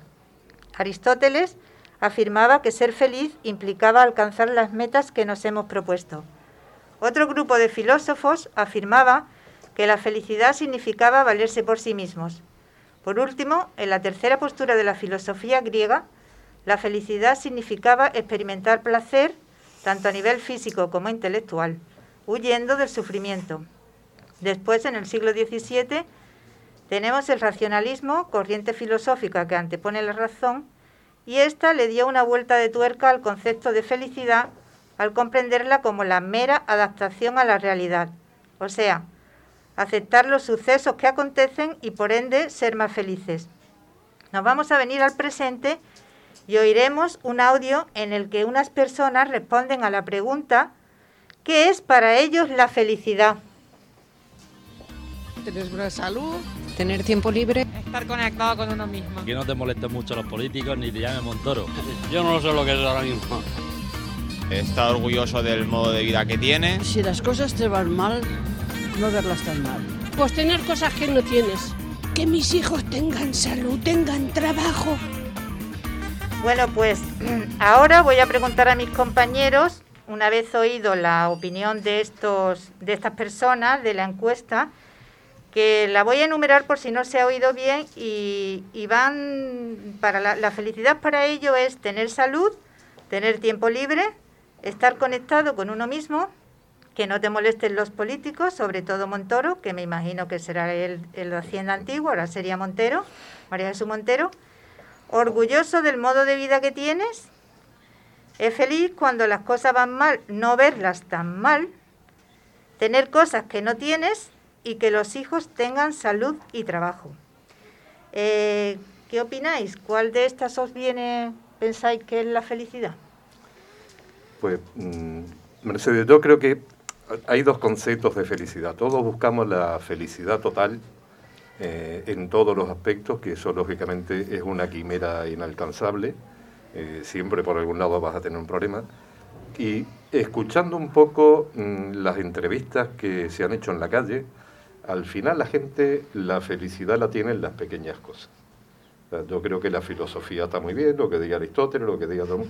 Speaker 1: Aristóteles afirmaba que ser feliz implicaba alcanzar las metas que nos hemos propuesto. Otro grupo de filósofos afirmaba que la felicidad significaba valerse por sí mismos. Por último, en la tercera postura de la filosofía griega, la felicidad significaba experimentar placer tanto a nivel físico como intelectual, huyendo del sufrimiento. Después, en el siglo XVII, tenemos el racionalismo, corriente filosófica que antepone la razón, y ésta le dio una vuelta de tuerca al concepto de felicidad al comprenderla como la mera adaptación a la realidad, o sea, aceptar los sucesos que acontecen y por ende ser más felices. Nos vamos a venir al presente y oiremos un audio en el que unas personas responden a la pregunta ¿qué es para ellos la felicidad?
Speaker 14: Tener buena salud, tener tiempo libre,
Speaker 15: estar conectado con uno mismo.
Speaker 16: Que no te molesten mucho los políticos ni te llamen Montoro.
Speaker 17: Yo no sé lo que es ahora mismo.
Speaker 18: Estar orgulloso del modo de vida que tiene.
Speaker 19: Si las cosas te van mal, no verlas tan mal.
Speaker 20: Pues tener cosas que no tienes. Que mis hijos tengan salud, tengan trabajo.
Speaker 1: Bueno, pues ahora voy a preguntar a mis compañeros, una vez oído la opinión de, estos, de estas personas de la encuesta, que la voy a enumerar por si no se ha oído bien y, y van para la, la felicidad para ello es tener salud, tener tiempo libre, estar conectado con uno mismo, que no te molesten los políticos, sobre todo Montoro, que me imagino que será el, el de Hacienda antiguo, ahora sería Montero, María Jesús Montero, orgulloso del modo de vida que tienes, es feliz cuando las cosas van mal, no verlas tan mal, tener cosas que no tienes y que los hijos tengan salud y trabajo. Eh, ¿Qué opináis? ¿Cuál de estas os viene, pensáis que es la felicidad?
Speaker 6: Pues, Mercedes, yo creo que hay dos conceptos de felicidad. Todos buscamos la felicidad total eh, en todos los aspectos, que eso lógicamente es una quimera inalcanzable. Eh, siempre por algún lado vas a tener un problema. Y escuchando un poco mm, las entrevistas que se han hecho en la calle, al final la gente la felicidad la tiene en las pequeñas cosas. Yo creo que la filosofía está muy bien, lo que diga Aristóteles, lo que diga todo.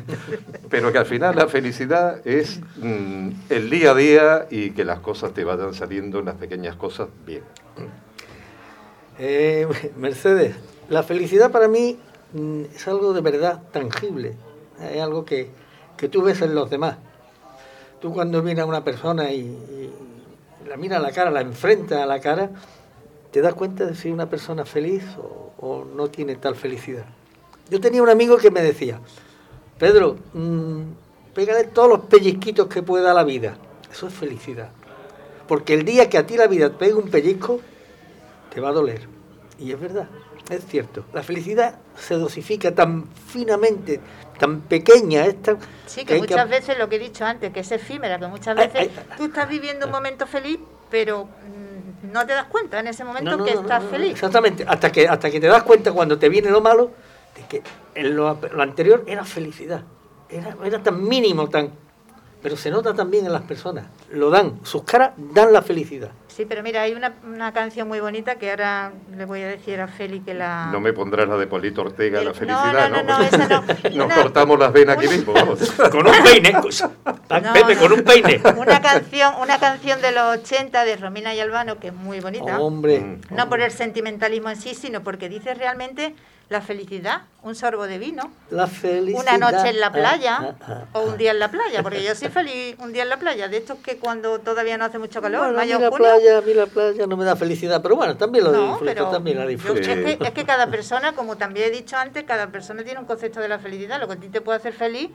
Speaker 6: Pero que al final la felicidad es mm, el día a día y que las cosas te vayan saliendo en las pequeñas cosas bien.
Speaker 2: Eh, Mercedes, la felicidad para mí mm, es algo de verdad tangible, es algo que, que tú ves en los demás. Tú cuando miras a una persona y, y la miras a la cara, la enfrentas a la cara, te das cuenta de si una persona feliz o, o no tiene tal felicidad. Yo tenía un amigo que me decía, Pedro, mm, pégale todos los pellizquitos que pueda a la vida. Eso es felicidad. Porque el día que a ti la vida te pegue un pellizco, te va a doler. Y es verdad, es cierto. La felicidad se dosifica tan finamente, tan pequeña. Es tan-
Speaker 1: Sí, que muchas veces lo que he dicho antes, que es efímera, que muchas
Speaker 2: Ay,
Speaker 1: veces tú estás viviendo un momento feliz, pero mm, no te das cuenta en ese momento
Speaker 2: No, no,
Speaker 1: que estás feliz.
Speaker 2: Exactamente, hasta que, hasta que te das cuenta cuando te viene lo malo, de que en lo, lo anterior era felicidad. Era, era tan mínimo, tan... Pero se nota también en las personas. Lo dan, sus caras dan la felicidad.
Speaker 1: Sí, pero mira, hay una, una canción muy bonita que ahora le voy a decir a Feli que la...
Speaker 6: No me pondrás la de Polito Ortega,
Speaker 1: El-
Speaker 6: la
Speaker 1: no,
Speaker 6: felicidad,
Speaker 1: no,
Speaker 6: ¿no?
Speaker 1: no, no, esa no.
Speaker 6: Nos
Speaker 1: Una-
Speaker 6: cortamos las venas aquí mismo, vamos.
Speaker 2: Con un peine. Pepe, con un peine.
Speaker 1: Una canción, una canción de los 80 de Romina y Albano que es muy bonita.
Speaker 2: Hombre.
Speaker 1: No por el sentimentalismo en sí, sino porque dice realmente la felicidad, un sorbo de vino,
Speaker 2: La felicidad.
Speaker 1: una noche en la
Speaker 2: Ah,
Speaker 1: playa
Speaker 2: ah, ah.
Speaker 1: o un día en la playa, porque yo soy feliz un día en la playa, de estos que cuando todavía no hace mucho calor,
Speaker 2: Bueno,
Speaker 1: mayo junio.
Speaker 2: Playa, a mí la playa no me da felicidad, pero bueno, también lo
Speaker 1: No,
Speaker 2: disfruto,
Speaker 1: pero
Speaker 2: también la
Speaker 1: yo-
Speaker 2: disfruto.
Speaker 1: es, que, es que cada persona, como también he dicho antes, cada persona tiene un concepto de la felicidad. Lo que a ti te puede hacer feliz,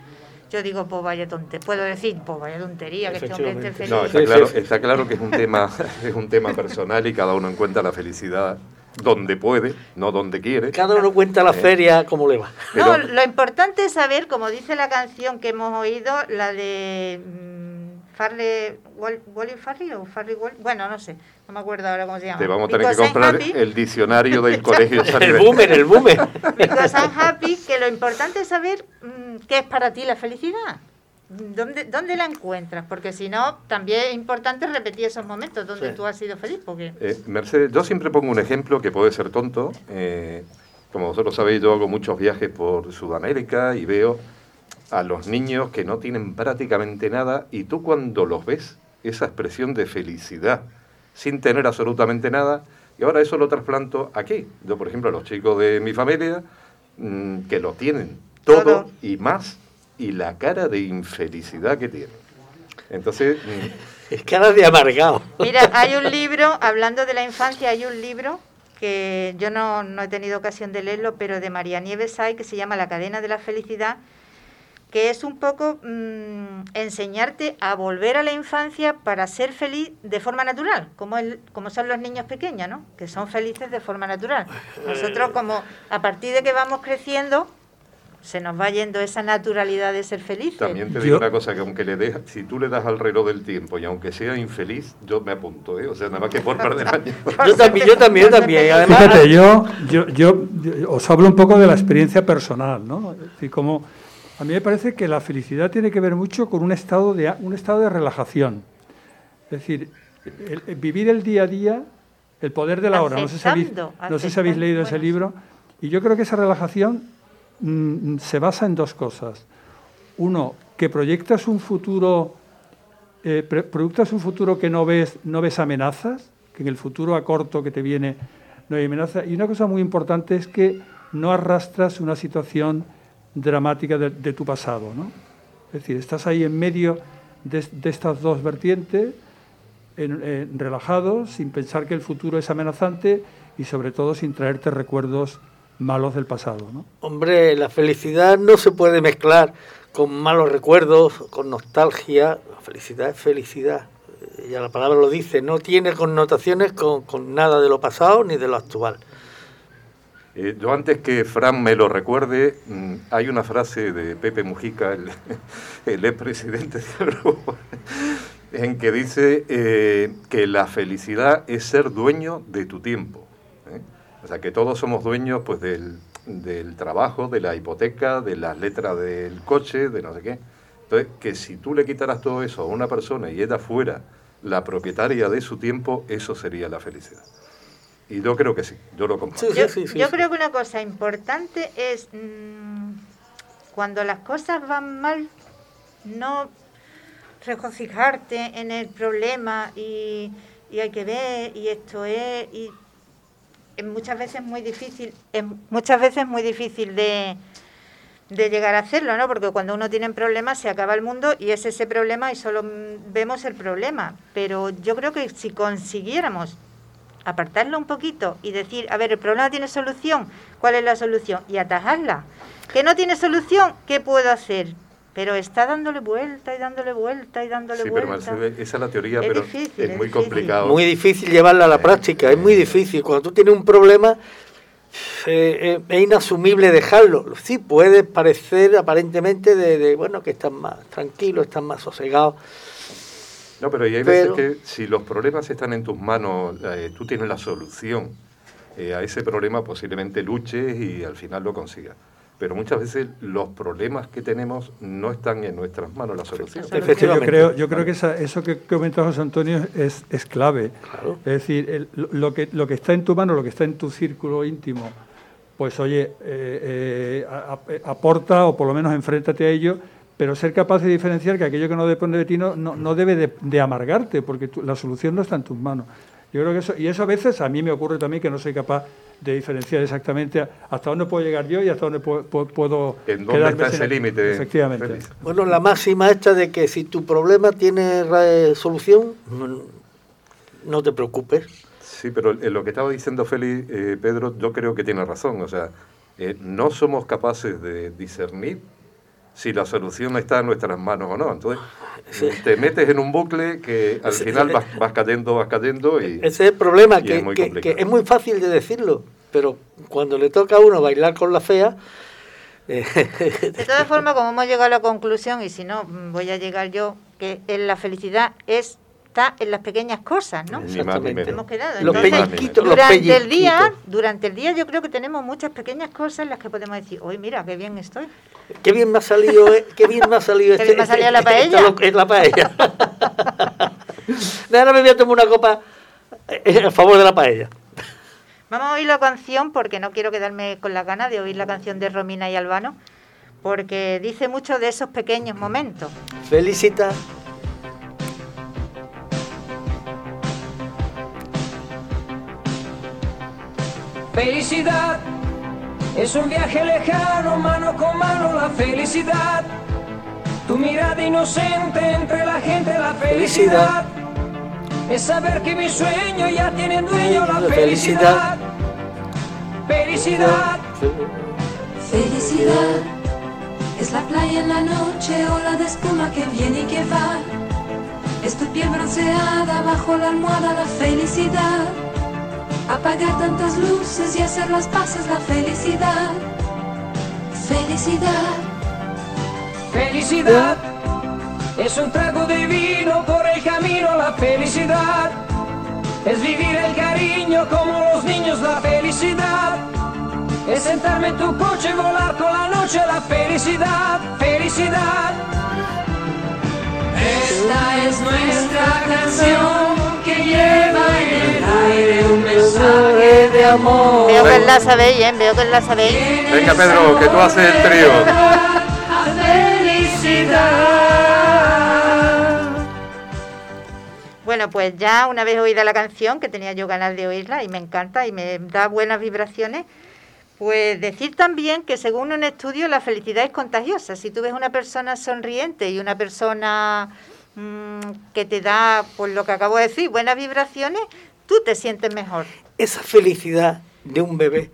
Speaker 1: yo digo, pues vaya tontería. Puedo decir, pues vaya tontería, que este hombre esté feliz.
Speaker 6: No, está, claro, está claro que es un tema, es un tema personal y cada uno encuentra la felicidad donde puede, no donde quiere.
Speaker 2: Cada uno cuenta la
Speaker 6: Eh,
Speaker 2: feria como le va.
Speaker 1: No, lo importante es saber, como dice la canción que hemos oído, la de mm, Farley, Wall- Wally Farley o Farley Wall, bueno, no sé, no me acuerdo ahora cómo se llama.
Speaker 6: Te vamos a tener que
Speaker 1: Because
Speaker 6: comprar el diccionario del colegio
Speaker 2: El boomer, el boomer.
Speaker 1: Because I'm happy, que lo importante es saber mm, qué es para ti la felicidad. ¿Dónde, ¿Dónde la encuentras? Porque si no, también es importante repetir esos momentos donde
Speaker 6: Sí.
Speaker 1: tú has sido feliz. Porque
Speaker 6: Eh, Mercedes, yo siempre pongo un ejemplo que puede ser tonto. eh, como vosotros sabéis, yo hago muchos viajes por Sudamérica y veo a los niños que no tienen prácticamente nada y tú cuando los ves, esa expresión de felicidad, sin tener absolutamente nada, y ahora eso lo trasplanto aquí. Yo, por ejemplo, a los chicos de mi familia, mm, que lo tienen todo, y más, y la cara de infelicidad que tienen. Entonces, mm,
Speaker 2: Es cara de amargado.
Speaker 1: Mira, hay un libro, hablando de la infancia, hay un libro que yo no, no he tenido ocasión de leerlo, pero de María Nieves hay, que se llama La cadena de la felicidad, que es un poco mm, enseñarte a volver a la infancia para ser feliz de forma natural, como, el, como son los niños pequeños, ¿no? Que son felices de forma natural. Nosotros como a partir de que vamos creciendo, se nos va yendo esa naturalidad de ser felices.
Speaker 6: también te digo una cosa, que aunque le dejas, si tú le das al reloj del tiempo y aunque sea infeliz, yo me apunto, ¿eh? O sea, nada más que por perder años.
Speaker 2: Yo también, yo también, yo también. Además,
Speaker 3: Fíjate, yo, yo, yo, yo os hablo un poco de la experiencia personal, ¿no? Es decir, como a mí me parece que la felicidad tiene que ver mucho con un estado de, un estado de relajación. Es decir, el- el vivir el día a día, el poder de la hora. No sé si habéis, no sé si habéis leído ese libro. Y yo creo que esa relajación mm, se basa en dos cosas. Uno, que proyectas un futuro, eh, proyectas un futuro que no ves, no ves amenazas, que en el futuro a corto que te viene no hay amenaza. Y una cosa muy importante es que no arrastras una situación dramática de, de tu pasado. ¿no? Es decir, estás ahí en medio de, estas dos vertientes, en- relajado, sin pensar que el futuro es amenazante y sobre todo sin traerte recuerdos malos del pasado. ¿no?
Speaker 2: Hombre, la felicidad no se puede mezclar con malos recuerdos, con nostalgia. La felicidad es felicidad. Ya la palabra lo dice, no tiene connotaciones con, con nada de lo pasado ni de lo actual.
Speaker 6: Eh, yo antes que Fran me lo recuerde, mm, hay una frase de Pepe Mujica, el, el expresidente del grupo, en que dice eh, que la felicidad es ser dueño de tu tiempo. ¿eh? O sea, que todos somos dueños pues, del, del trabajo, de la hipoteca, de las letras del coche, de no sé qué. Entonces, que si tú le quitaras todo eso a una persona y ella fuera la propietaria de su tiempo, eso sería la felicidad. Y yo creo que sí, yo lo comparto.
Speaker 1: Yo, yo creo que una cosa importante es mm, cuando las cosas van mal, no regocijarte en el problema y, y hay que ver y esto es y es muchas veces muy difícil, es muchas veces muy difícil de, de llegar a hacerlo, ¿no? Porque cuando uno tiene problemas se acaba el mundo y es ese problema y solo mm, vemos el problema. Pero yo creo que si consiguiéramos apartarlo un poquito y decir, a ver, el problema tiene solución, ¿cuál es la solución? Y atajarla. ¿Que no tiene solución? ¿Qué puedo hacer? Pero está dándole vuelta y dándole vuelta y dándole
Speaker 6: Sí, pero
Speaker 1: vuelta.
Speaker 6: Mercedes, esa es la teoría,
Speaker 1: Es
Speaker 6: pero
Speaker 1: difícil,
Speaker 6: es
Speaker 1: es
Speaker 6: muy
Speaker 1: difícil.
Speaker 6: complicado.
Speaker 2: Muy difícil llevarla a la práctica, es muy difícil. Cuando tú tienes un problema, eh, eh, es inasumible dejarlo. Sí, puede parecer aparentemente de, de, bueno, que estás más tranquilo, estás más sosegado.
Speaker 6: No, pero y hay
Speaker 2: Pero-
Speaker 6: veces que si los problemas están en tus manos, eh, tú tienes la solución eh, a ese problema, posiblemente luches y al final lo consigas. Pero muchas veces los problemas que tenemos no están en nuestras manos, la solución.
Speaker 3: Yo creo, yo creo que esa- eso que comentó José Antonio es, es clave. Es decir, el- lo, que, lo que está en tu mano, lo que está en tu círculo íntimo, pues oye, eh, eh, aporta o por lo menos enfréntate a ello, pero ser capaz de diferenciar que aquello que no depende de ti no, no, no debe de, de amargarte, porque tu- la solución no está en tus manos. Yo creo que eso, y eso a veces a mí me ocurre también que no soy capaz de diferenciar exactamente hasta dónde puedo llegar yo y hasta dónde puedo, puedo-
Speaker 6: ¿En dónde
Speaker 3: quedarme
Speaker 6: está ese límite,
Speaker 3: Efectivamente.
Speaker 2: Bueno, la máxima esta de que si tu problema tiene ra- solución, no, no te preocupes.
Speaker 6: Sí, pero en lo que estaba diciendo Félix, eh, Pedro, yo creo que tiene razón. O sea, eh, no somos capaces de discernir si la solución está en nuestras manos o no. Entonces, te metes en un bucle que al final vas, vas cayendo, vas cayendo y...
Speaker 2: Ese es el problema, que,
Speaker 6: es muy
Speaker 2: que-
Speaker 6: complicado.
Speaker 2: que es muy fácil de decirlo, pero cuando le toca a uno bailar con la fea, eh,
Speaker 1: De todas formas, como hemos llegado a la conclusión, y si no, voy a llegar yo, que en la felicidad es- está en las pequeñas cosas, ¿no?
Speaker 6: Menos.
Speaker 1: Hemos quedado.
Speaker 2: Los
Speaker 1: Entonces,
Speaker 2: pellizquitos, los
Speaker 1: durante el día, durante el día yo creo que tenemos muchas pequeñas cosas en las que podemos decir, hoy mira, qué bien estoy.
Speaker 2: qué bien me ha salido, eh, qué bien me ha salido
Speaker 1: Qué
Speaker 2: este,
Speaker 1: bien me ha salido la
Speaker 2: este-
Speaker 1: paella.
Speaker 2: esta lo- es la paella. De ahora me voy a tomar una copa eh, a favor de la paella.
Speaker 1: Vamos a oír la canción porque no quiero quedarme con la gana de oír la canción de Romina y Albano, porque dice mucho de esos pequeños momentos.
Speaker 2: Felicita.
Speaker 21: Felicidad es un viaje lejano, mano con mano la felicidad. Tu mirada inocente entre la gente, la felicidad. Es saber que mi sueño ya tiene dueño, la felicidad. Felicidad.
Speaker 22: Felicidad es la playa en la noche, ola de espuma que viene y que va. Es tu piel bronceada bajo la almohada, la felicidad. Apagar tantas luces y hacer las paces, la felicidad. Felicidad.
Speaker 21: Felicidad es un trago de vino por el camino, la felicidad. Es vivir el cariño como los niños, la felicidad. Es sentarme en tu coche y volar con la noche, la felicidad, felicidad.
Speaker 22: Esta es nuestra canción que lleva en el aire un mensaje de amor.
Speaker 1: Veo que la sabéis, ¿eh? Veo que la sabéis.
Speaker 6: Venga, Pedro, que tú haces el trío.
Speaker 22: Felicidad.
Speaker 1: Bueno, pues ya una vez oída la canción, que tenía yo ganas de oírla y me encanta y me da buenas vibraciones, pues decir también que según un estudio la felicidad es contagiosa. Si tú ves una persona sonriente y una persona mm, que te da, pues lo que acabo de decir, buenas vibraciones, tú te sientes mejor.
Speaker 2: Esa felicidad de un bebé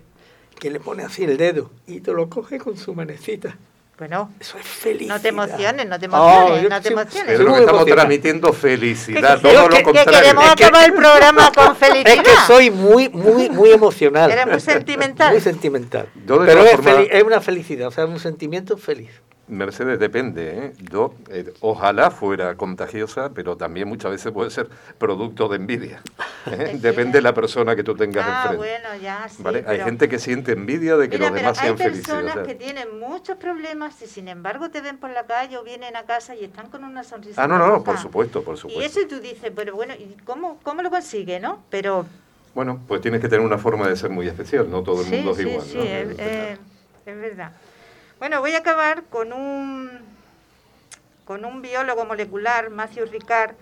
Speaker 2: que le pone así el dedo y te lo coge con su manecita.
Speaker 1: Bueno,
Speaker 2: eso es felicidad.
Speaker 1: No te emociones, no te
Speaker 2: Oh,
Speaker 1: emociones, no te emociones.
Speaker 6: Pedro, que estamos transmitiendo felicidad,
Speaker 1: Que-
Speaker 6: todo
Speaker 1: que-
Speaker 6: lo
Speaker 1: que
Speaker 6: contrario.
Speaker 1: queremos acabar el programa con
Speaker 2: Es
Speaker 1: felicidad.
Speaker 2: que soy muy, muy, muy emocional.
Speaker 1: Eres muy sentimental.
Speaker 2: Muy sentimental.
Speaker 6: Yo de
Speaker 2: Pero es, feli- es una felicidad, o sea, un sentimiento feliz.
Speaker 6: Mercedes, depende. ¿eh? Yo, eh, ojalá fuera contagiosa, pero también muchas veces puede ser producto de envidia. ¿eh? Depende de la persona que tú tengas
Speaker 1: Ah,
Speaker 6: enfrente.
Speaker 1: bueno, ya, sí,
Speaker 6: ¿vale? Hay gente que siente envidia de que
Speaker 1: Mira,
Speaker 6: los demás
Speaker 1: hay
Speaker 6: sean felices. o
Speaker 1: personas que tienen muchos problemas y sin embargo te ven por la calle o vienen a casa y están con una sonrisa.
Speaker 6: Ah, no, no,
Speaker 1: boca.
Speaker 6: por supuesto, por
Speaker 1: Y
Speaker 6: supuesto.
Speaker 1: eso y tú dices, pero bueno, ¿y cómo, cómo lo consigue, no? Pero
Speaker 6: Bueno, pues tienes que tener una forma de ser muy especial, no todo el mundo
Speaker 1: sí,
Speaker 6: es igual.
Speaker 1: sí,
Speaker 6: ¿no?
Speaker 1: es, es verdad. Bueno, voy a acabar con un, con un biólogo molecular, Matthew Ricard,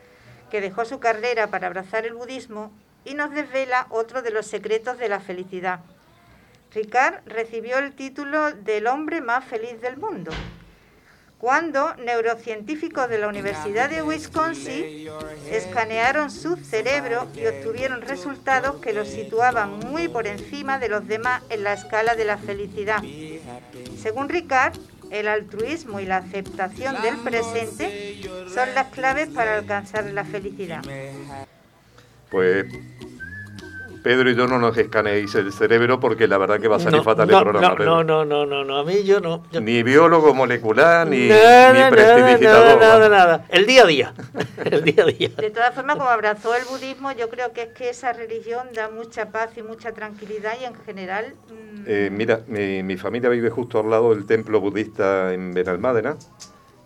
Speaker 1: que dejó su carrera para abrazar el budismo y nos desvela otro de los secretos de la felicidad. Ricard recibió el título del hombre más feliz del mundo cuando neurocientíficos de la Universidad de Wisconsin escanearon su cerebro y obtuvieron resultados que lo situaban muy por encima de los demás en la escala de la felicidad. Según Ricard, el altruismo y la aceptación del presente son las claves para alcanzar la felicidad.
Speaker 6: Pues Pedro y yo no nos escaneéis el cerebro porque la verdad que va a salir
Speaker 2: No,
Speaker 6: fatal
Speaker 2: no,
Speaker 6: el programa.
Speaker 2: no,
Speaker 6: Pedro.
Speaker 2: no, no, no, no, no, a mí yo no. yo-
Speaker 6: Ni biólogo molecular, ni,
Speaker 2: nada,
Speaker 6: ni prestidigitador.
Speaker 2: nada, nada, nada. El día a día. El día a día.
Speaker 1: De todas formas, como abrazó el budismo, yo creo que es que esa religión da mucha paz y mucha tranquilidad y en general mm,
Speaker 6: Eh, mira, mi, mi familia vive justo al lado del templo budista en Benalmádena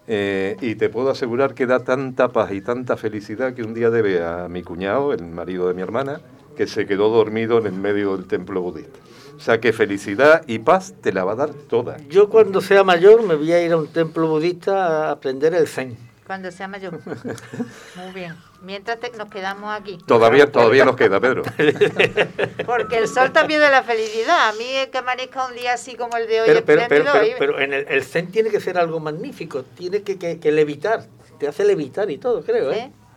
Speaker 6: eh, y te puedo asegurar que da tanta paz y tanta felicidad que un día debe a mi cuñado, el marido de mi hermana, que se quedó dormido en el medio del templo budista. O sea que felicidad y paz te la va a dar toda.
Speaker 2: Yo cuando sea mayor me voy a ir a un templo budista a aprender el zen.
Speaker 1: cuando sea mayor. Muy bien. Mientras te- nos quedamos aquí.
Speaker 6: Todavía, todavía nos queda, Pedro.
Speaker 1: Porque el sol también de la felicidad. A mí el que amanezca un día así como el de hoy
Speaker 2: Pero, pero, pero, en el, el zen tiene que ser algo magnífico, tiene que, que, que levitar, te hace levitar y todo, creo, ¿eh?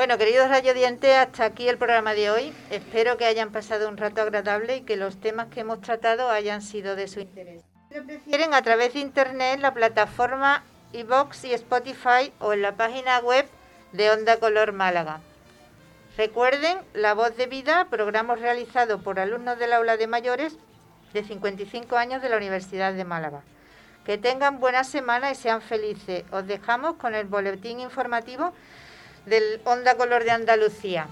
Speaker 1: Bueno, queridos radiodientes, hasta aquí el programa de hoy. Espero que hayan pasado un rato agradable y que los temas que hemos tratado hayan sido de su interés. Lo a través de internet, la plataforma iVox y Spotify o en la página web de Onda Color Málaga. Recuerden, La Voz de Vida, programa realizado por alumnos del aula de mayores de 55 años de la Universidad de Málaga. Que tengan buena semana y sean felices. Os dejamos con el boletín informativo del Onda Color de Andalucía.